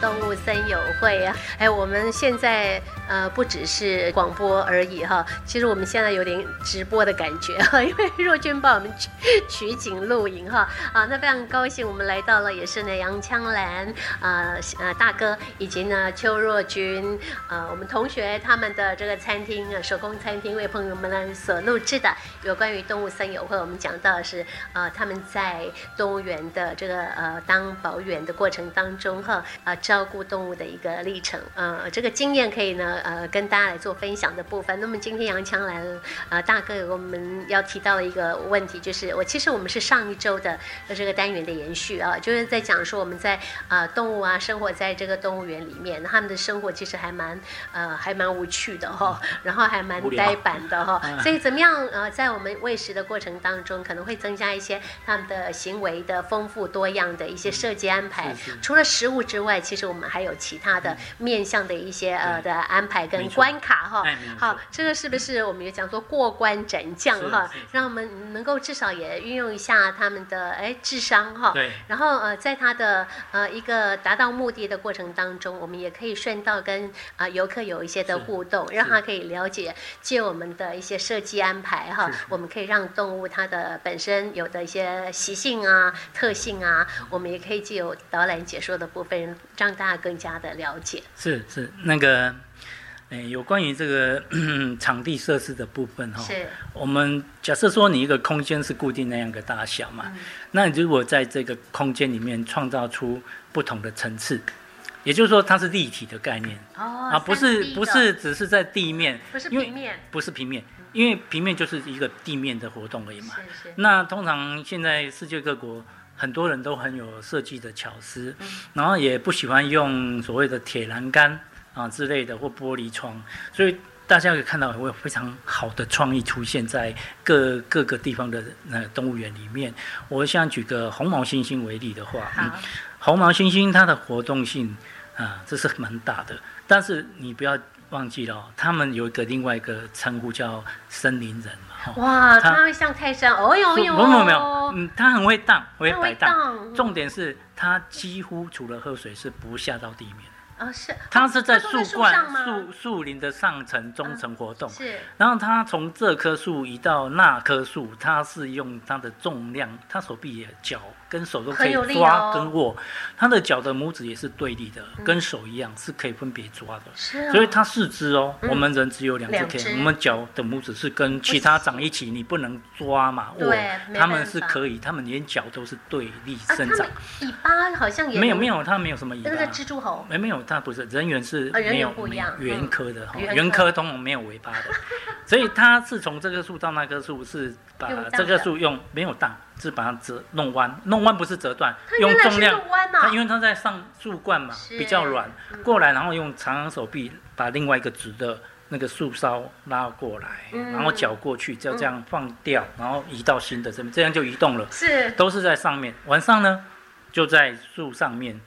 动物森友会啊！哎，我们现在呃不只是广播而已哈，其实我们现在有点直播的感觉哈，因为若君帮我们取取景录影哈啊，那非常高兴，我们来到了也是呢杨枪兰呃呃大哥以及呢邱若君呃我们同学他们的这个餐厅啊手工餐厅为朋友们呢所录制的有关于动物森友会，我们讲到的是呃他们在动物园的这个呃当保员的过程当中哈啊。照顾动物的一个历程，呃，这个经验可以呢，呃，跟大家来做分享的部分。那么今天杨强来了，呃，大哥，我们要提到的一个问题，就是我其实我们是上一周的这个单元的延续啊，就是在讲说我们在呃动物啊生活在这个动物园里面，他们的生活其实还蛮呃还蛮无趣的哈，然后还蛮呆板的哈，所以怎么样呃在我们喂食的过程当中，可能会增加一些他们的行为的丰富多样的一些设计安排，除了食物之外，其实。是我们还有其他的面向的一些呃的安排跟关卡哈，好，这个是不是我们也讲说过关斩将哈，让我们能够至少也运用一下他们的哎智商哈，对，然后呃在他的呃一个达到目的的过程当中，我们也可以顺道跟啊游客有一些的互动，让他可以了解借我们的一些设计安排哈，我们可以让动物它的本身有的一些习性啊特性啊，我们也可以借由导览解说的部分让。让大家更加的了解。是是，那个，诶，有关于这个 场地设施的部分哈。是。我们假设说你一个空间是固定那样个大小嘛，那如果在这个空间里面创造出不同的层次，也就是说它是立体的概念。哦。啊，不是不是只是在地面。不是平面。不是平面，因为平面就是一个地面的活动而已嘛。是是。那通常现在世界各国。很多人都很有设计的巧思，然后也不喜欢用所谓的铁栏杆啊之类的或玻璃窗，所以大家可以看到会有非常好的创意出现在各各个地方的那动物园里面。我想举个红毛猩猩为例的话，红毛猩猩它的活动性啊，这是蛮大的，但是你不要忘记了，他们有一个另外一个称呼叫森林人。哇，它会像泰山，哦呦呦，没有没有，嗯，它很会荡，会摆荡。重点是它几乎除了喝水是不下到地面。啊，是，它是在树冠、树树林的上层、中层活动。是，然后它从这棵树移到那棵树，它是用它的重量，它手臂也脚。跟手都可以抓跟握，它的脚的拇指也是对立的，跟手一样是可以分别抓的。是，所以它四肢哦，我们人只有两只腿，我们脚的拇指是跟其他长一起，你不能抓嘛握。他们是可以，他们连脚都是对立生长。尾巴好像也没有没有，它没有什么尾巴。那个蜘蛛猴没没有，它不是人猿是没有猿科的，猿科。通常没有尾巴的，所以它是从这棵树到那棵树是把这棵树用没有荡。是把它折弄弯，弄弯不是折断，用重量，它因为它在上树冠嘛，比较软，过来，然后用长长手臂把另外一个直的那个树梢拉过来，然后脚过去，就这样放掉，然后移到新的这边，这样就移动了，是，都是在上面，晚上呢就在树上面。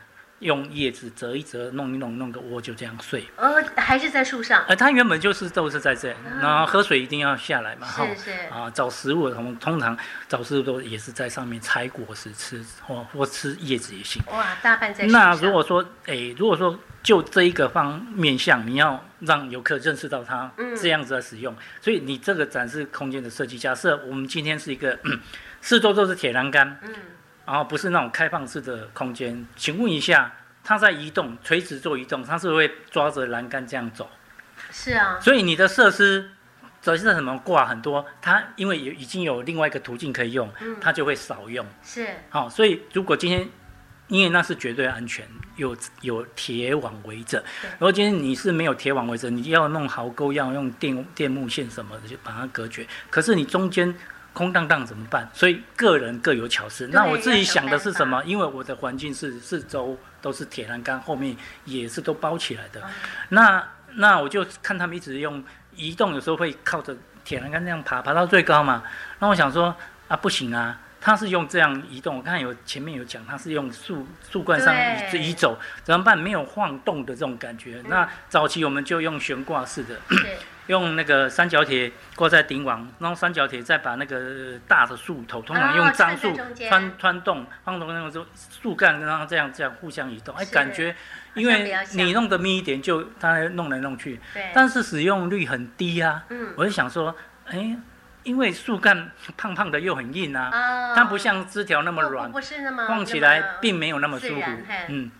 用叶子折一折，弄一弄，弄个窝就这样睡。呃，还是在树上。呃，它原本就是都是在这，然后喝水一定要下来嘛，哈。是是。啊，找食物，我们通常找食物都也是在上面采果实吃，或或吃叶子也行。哇，大半在那如果说，哎，如果说就这一个方面向，你要让游客认识到它这样子的使用，所以你这个展示空间的设计，假设我们今天是一个四周都是铁栏杆。嗯。然后不是那种开放式的空间，请问一下，它在移动，垂直做移动，它是会抓着栏杆这样走？是啊。所以你的设施，首先什么挂很多，它因为有已经有另外一个途径可以用，它就会少用。是。好，所以如果今天，因为那是绝对安全，有有铁网围着。如果今天你是没有铁网围着，你要弄壕沟，要用电电木线什么的就把它隔绝。可是你中间。空荡荡怎么办？所以个人各有巧思。那我自己想的是什么？因为我的环境是四周都是铁栏杆，后面也是都包起来的。那那我就看他们一直用移动，有时候会靠着铁栏杆那样爬，爬到最高嘛。那我想说啊，不行啊，他是用这样移动。我看有前面有讲，他是用树树冠上移走，怎么办？没有晃动的这种感觉。那早期我们就用悬挂式的。用那个三角铁挂在顶网，然后三角铁再把那个大的树头，通常用樟树哦穿穿穿洞，放洞那种就树干，然后这样这样互相移动，哎，感觉因为你弄得密一点，就它弄来弄去，对，但是使用率很低啊。嗯。我就想说，哎，因为树干胖胖的又很硬啊，啊。它不像枝条那么软不不，不是那么晃起来并没有那么舒服。嗯，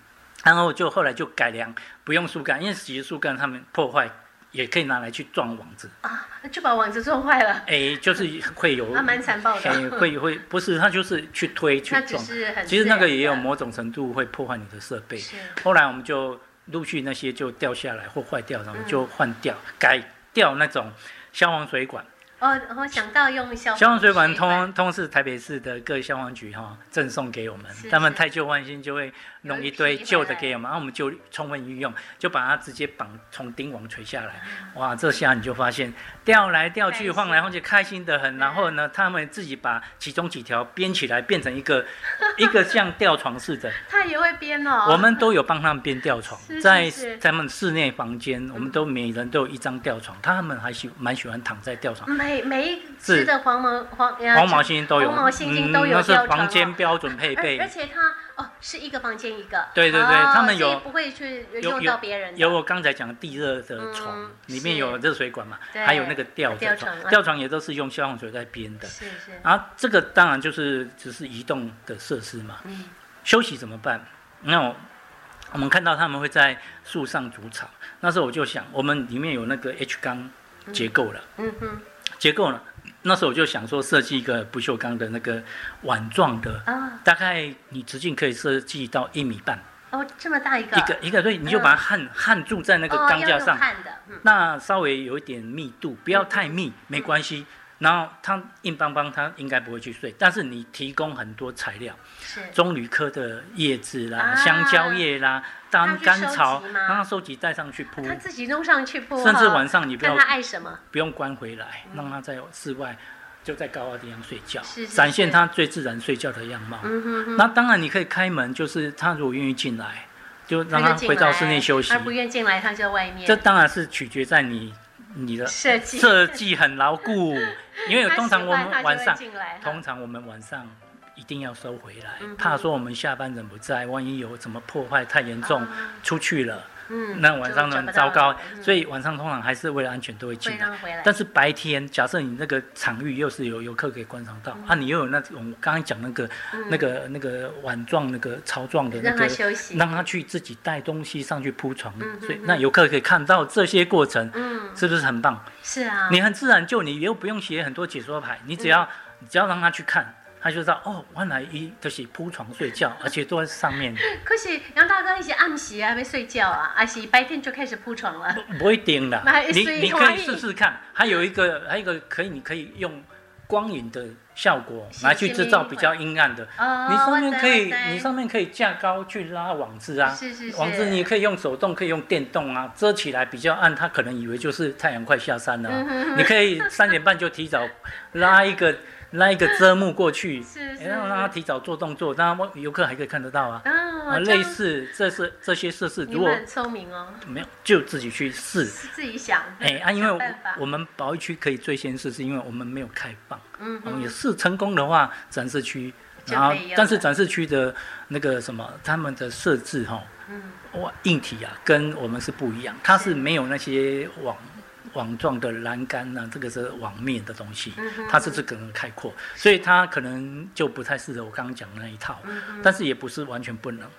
然后就后来就改良，不用树干，因为其实树干它们破坏也可以拿来去撞网子，啊，就把网子撞坏了，哎，就是会有，还蛮残暴的。哎会会不是，它就是去推去撞。是其实那个也有某种程度会破坏你的设备。是。后来我们就陆续那些就掉下来或坏掉，然后嗯。就换掉，改掉那种消防水管。哦，我想到用消消防水管通通是台北市的各消防局哈赠送给我们，他们太旧换新就会弄一堆旧的给我们，然后我们就充分运用，就把它直接绑从钉网垂下来，嗯哇，这下你就发现掉来掉去、晃来晃去，开心的很。然后呢，他们自己把其中几条编起来，变成一个 一个像吊床似的，他也会编哦，我们都有帮他们编吊床是，是在是。他们室内房间，我们都每人都有一张吊床，他们还喜蛮喜欢躺在吊床。每每一是。只的黄毛黄呃黄毛猩猩都有，黄毛猩猩都有嗯、那是房间哦标准配备。而。且它哦是一个房间一个，对对对哦他们有不会去有用到别人的，有我刚才讲的地热的床，嗯里面有热水管嘛，还有那个吊吊床吊床也都是用消防水在编的。是是，然后这个当然就是只是移动的设施嘛，嗯休息怎么办？那我我们看到他们会在树上筑巢，那时候我就想，我们里面有那个 H 钢结构了，嗯哼结构了。那时候我就想说，设计一个不锈钢的那个碗状的，啊。大概你直径可以设计到一米半，哦这么大一个。一个一个，对，你就把它焊焊住在那个钢架上，焊的，嗯。那稍微有一点密度，不要太密，没关系。然后它硬邦邦，它应该不会去睡，但是你提供很多材料，是。棕榈科的叶子啦、啊。香蕉叶啦、它当甘草，让它收集带上去铺，他自己弄上去铺，甚至晚上你不要看他爱什么，不用关回来，让它在室外就在高高地方睡觉是，是展现是它最自然睡觉的样貌。嗯哼哼，那当然你可以开门，就是他如果愿意进来，就让他回到室内休息。而。不愿进来他就在外面，这当然是取决在你你的设计。设计很牢固，因为通常我们晚上通常我们晚上一定要收回来嗯，怕说我们下班人不在，万一有什么破坏太严重啊。出去了，嗯那晚上就找不到。很糟糕，嗯。所以晚上通常还是为了安全都会进来。会让回来，但是白天，假设你那个场域又是有游客可以观赏到，啊，你又有那种我刚刚讲那个、嗯。那个那个碗状、那个槽状的那让他个，休息，让他去自己带东西上去铺床，嗯所以嗯那游客可以看到这些过程，嗯，是不是很棒？是啊，你很自然就你又不用写很多解说牌，你只要、你只要让他去看，他就知道哦，原来一就是铺床睡觉，而且都在上面，可是杨大哥一些暗时还没睡觉啊，还是白天就开始铺床了，不会盯的。你你可以试试看，还有一个还有一个可以你可以用光影的效果是来去制造比较阴暗的。哦，你上面可以你上面可以架高去拉网子啊，是是是，网子你可以用手动，可以用电动啊，遮起来比较暗，他可能以为就是太阳快下山了啊、嗯哼哼。你可以三点半就提早拉一个拉一个遮幕过去，是是然后让他提早做动作，让他游客还可以看得到啊。啊，类似这是这些设施，如果你很聪明哦，没有就自己去试。自己想，哎啊，因为我们保育区可以最先试，是因为我们没有开放。嗯我们也哼，试成功的话，展示区，然后但是展示区的那个什么，他们的设置哈，嗯，哇，硬体啊，跟我们是不一样，它是是。没有那些网网状的栏杆啊，这个是网面的东西它是这个很开阔，所以它可能就不太适合我刚刚讲的那一套，但是也不是完全不能。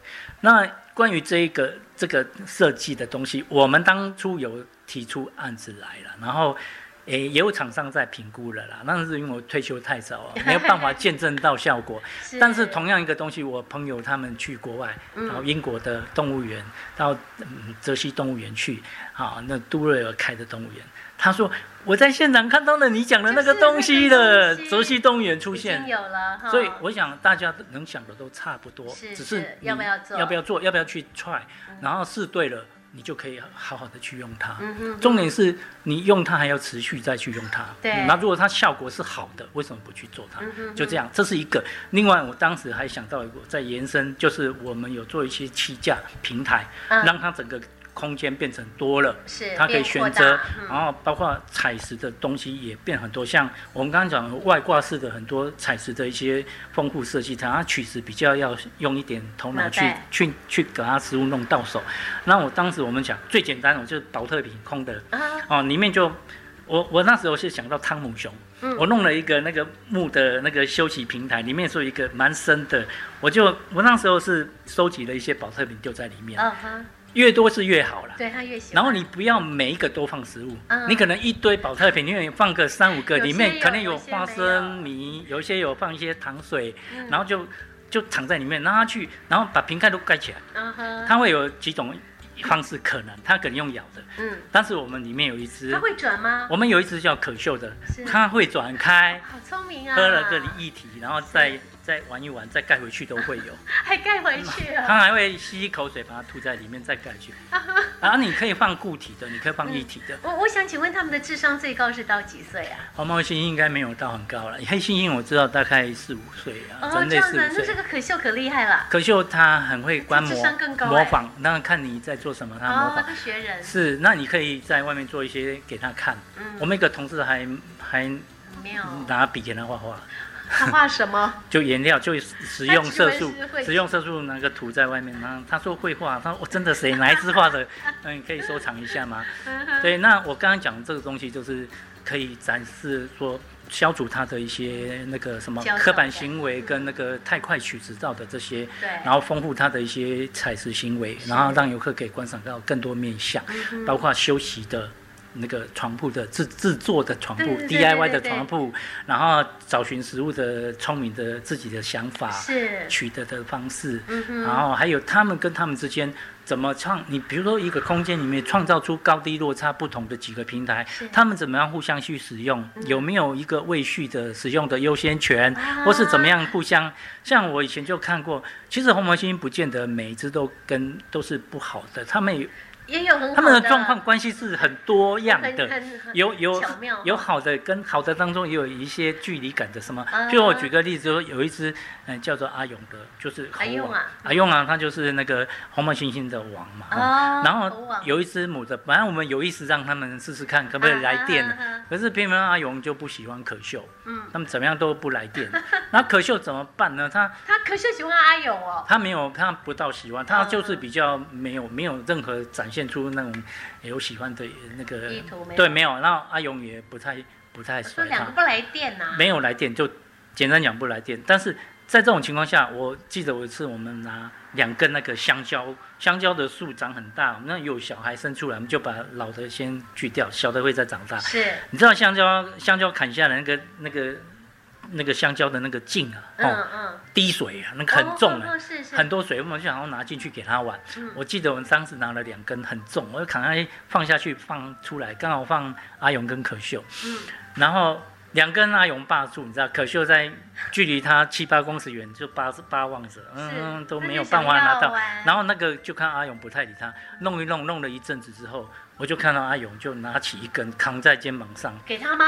那关于这一个这个设计的东西，我们当初有提出案子来了，然后。诶，也有厂商在评估了啦，那是因为我退休太早啊，没有办法 见证到效果。但是同样一个东西，我朋友他们去国外，嗯然后英国的动物园，到嗯泽西动物园去，啊，那杜瑞尔开的动物园，他说我在现场看到了你讲的那个东西就是那了个东，西泽西动物园出现。有了哈，所以我想大家能想的都差不多，只是要不要做要不要做，要不要去 try，然后试对了，你就可以好好的去用它。嗯哼，重点是你用它还要持续再去用它。对嗯那如果它效果是好的，为什么不去做它嗯哼？就这样，这是一个。另外，我当时还想到一个，在延伸，就是我们有做一些气价平台，嗯让它整个空间变成多了，是它可以选择，嗯。然后包括采石的东西也变很多，像我们刚刚讲的外挂式的很多采石的一些丰富设计，它取石比较要用一点头脑去去去给它食物弄到手。那我当时我们讲最简单，我就是保特瓶空的啊，哦，里面就我我那时候是想到汤姆熊，嗯。我弄了一个那个木的那个休息平台，里面是一个蛮深的，我就我那时候是收集了一些保特瓶丢在里面，越多是越好了。对他越喜欢。然后你不要每一个都放食物，嗯你可能一堆保特瓶，因为放个三五个，里面可能有花生米，有一些有放一些糖水，嗯然后就就藏在里面，让它去，然后把瓶盖都盖起来。嗯哼，它会有几种方式可能，它可能用咬的，嗯，但是我们里面有一只它，会转吗？我们有一只叫可秀的，它会转开，好聪明啊！喝了这里液体，然后再再玩一玩，再盖回去都会有。还盖回去啊！它还会吸一口水，把它吐在里面再盖去。然后你可以放固体的，你可以放液体的。我我想请问他们的智商最高是到几岁啊？黄毛猩猩应该没有到很高了，黑猩猩我知道大概四五岁啊，哦，人类这样子啊，四五岁。那这个可秀可厉害了。可秀他很会观智摩商更高哎模仿，那看你在做什么，他模哦，仿。学人。是，那你可以在外面做一些给他看。嗯我们一个同事还还没有，拿笔给他画画，他画什么？就颜料就使用色素使用色素那个涂在外面。然后他说会画，他说我真的谁 哪一支画的？嗯，可以收藏一下吗？对，那我刚刚讲的这个东西就是可以展示说。消除他的一些那个什么刻板行为跟那个太快取直照的这些，对，然后丰富他的一些采食行为，然后让游客可以观赏到更多面向，嗯包括休息的那个床铺的制制作的床铺对对对，DIY 的床铺，然后找寻食物的聪明的自己的想法，是，取得的方式，然后还有他们跟他们之间怎么创，你比如说一个空间里面创造出高低落差不同的几个平台，他们怎么样互相去使用，嗯。有没有一个未续的使用的优先权，啊。或是怎么样互相？像我以前就看过，其实红毛猩猩不见得每一只都跟都是不好的，他们有也有很好他们的状况关系是很多样的。有有有好的跟好的当中也有一些距离感的什么？啊，就我举个例子，说有一只嗯叫做阿勇的，就是猴王。阿勇啊。阿勇啊，他就是那个红毛猩猩的王嘛。哦哦，然后有一只母的，本来我们有意识让他们试试看可不可以来电可是偏偏阿勇就不喜欢可秀，嗯，他们怎么样都不来电。那可秀怎么办呢？他他可秀喜欢阿勇哦，他没有，他不到喜欢，他嗯就是比较没有没有任何展现出那种有喜欢的那个对，没有。然后阿勇也不太不太说两个不来电呐，没有来电，就简单讲不来电。但是在这种情况下，我记得有一次我们拿两根那个香蕉，香蕉的树长很大，那有小孩生出来，我们就把老的先锯掉，小的会再长大。是，你知道香蕉香蕉砍下来那个那个那个香蕉的那个茎啊，嗯哦，嗯，滴水啊，那个很重啊。哦，是是，很多水，我们就想要拿进去给他玩。嗯我记得我们当时拿了两根，很重，我就扛下去放下去放出来，刚好放阿勇跟可秀，嗯然后两根阿勇霸住，你知道，可秀在距离他七八公尺远就八八望着，嗯，都没有办法拿到。然后那个就看阿勇不太理他，弄一弄，弄了一阵子之后，我就看到阿勇就拿起一根扛在肩膀上，给他吗？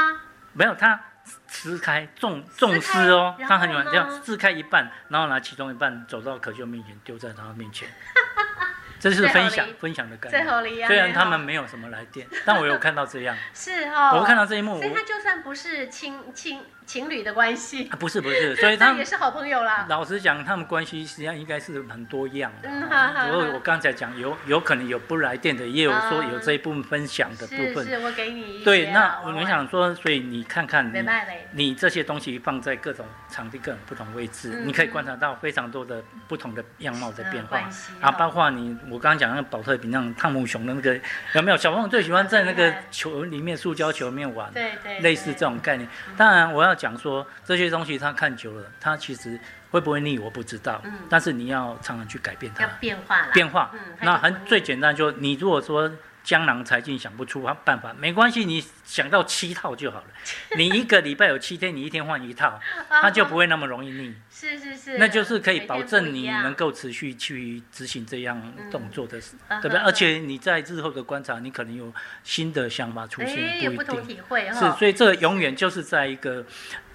没有他撕开重重撕哦，然他很喜欢这样撕开一半，然后拿其中一半走到可秀面前丢在他面前，这是分享分享的概最念。后里啊，虽然他们没有什么来电，但我有看到这样，是哦，我看到这一幕，所以他就算不是亲亲情侣的关系，啊不是不是，所以他们也是好朋友啦。老实讲，他们关系实际上应该是很多样的嗯哈哈。不过我刚才讲有有可能有不来电的，也有说啊有这一部分分享的部分。是是，我给你一对，那啊我们，想说，所以你看看你，你这些东西放在各种场地、各种不同位置，嗯你可以观察到非常多的不同的样貌的变化啊，哦包括你我刚刚讲那个宝特瓶那种汤姆熊的那个有没有？小朋友最喜欢在那个球里面、塑胶球里面玩，对对，类似这种概念。当然，我要讲说这些东西他看久了，他其实会不会腻我不知道，嗯。但是你要常常去改变它要。变化啦，变化。嗯，那很最简单，就你如果说江郎才尽想不出办法，没关系，你想到七套就好了。你一个礼拜有七天，你一天换一套，它就不会那么容易腻。是是是，那就是可以保证你能够持续去执行这样动作的对不对？嗯而且你在日后的观察，你可能有新的想法出哎现，不一有不同定。体会哈，是，所以这个永远就是在一个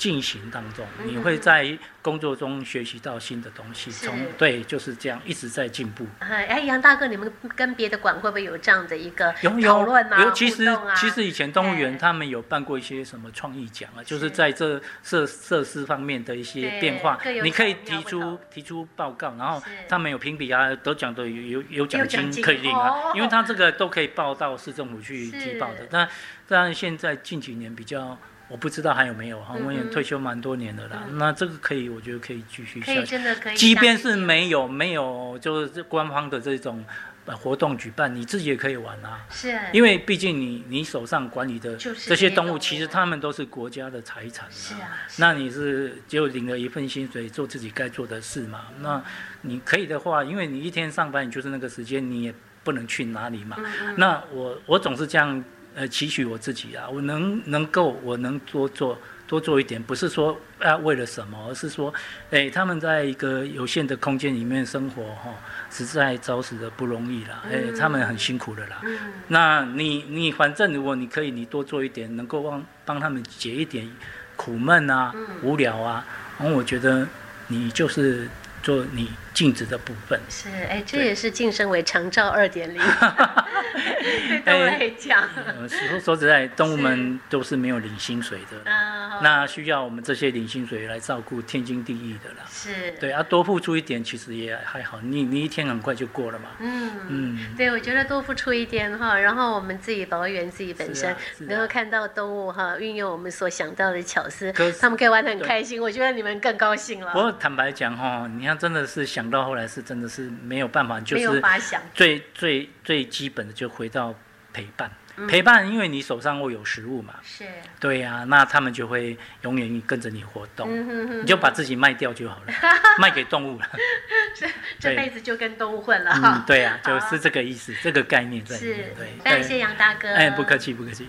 进行当中，嗯你会在工作中学习到新的东西，是从对就是这样一直在进步。哎，哎杨大哥，你们跟别的馆会不会有这样的一个有讨有论啊？有，其实、啊其实以前动物哎园他们有办过一些什么创意奖啊，就是是在这设设施方面的一些对变化，你可以提出提出报告，然后他们有评比啊，得奖的有有有奖金金可以领啊哦，因为他这个都可以报到市政府去提报的。但但现在近几年比较。我不知道还有没有哈，我也退休蛮多年的啦。嗯那这个可以，我觉得可以继续下去。真的可以，即便是没有没有，就是官方的这种呃活动举办，你自己也可以玩啊。是，因为毕竟你你手上管理的这些动物，其实它们都是国家的财产是啊，是那你是就领了一份薪水，做自己该做的事嘛？那你可以的话，因为你一天上班，你就是那个时间，你也不能去哪里嘛。嗯嗯那我我总是这样呃期许我自己啊，我能能够我能多做多做一点，不是说啊为了什么，而是说，哎，他们在一个有限的空间里面生活哈、实在着实的不容易啦，哎，嗯。他们很辛苦的啦。嗯，那你你反正如果你可以，你多做一点，能够帮帮他们解一点苦闷啊、嗯。无聊啊，然后我觉得你就是做你尽职的部分。是，哎，这也是晋升为长照二点零，对动物来讲，呃，说说实在，动物们都是没有领薪水的，啊，那需要我们这些领薪水来照顾，天经地义的啦。是，对啊，多付出一点其实也还好，你你一天很快就过了嘛。嗯。嗯，对，我觉得多付出一点哈，然后我们自己保育自己本身是啊，啊能够看到动物哈，运用我们所想到的巧思他们可以玩得很开心，我觉得你们更高兴了，不过坦白讲哈，你看真的是想到后来是真的是没有办法，就是法想，最最最基本的就回到陪伴。嗯。陪伴，因为你手上会有食物嘛，是，对呀、那他们就会永远跟着你活动，嗯哼哼你就把自己卖掉就好了，卖给动物了。这这辈子就跟动物混了。嗯哈，，对呀、好就是这个意思，这个概念在里是。面。对，，非常对谢谢杨大哥，哎，不客气，不客气。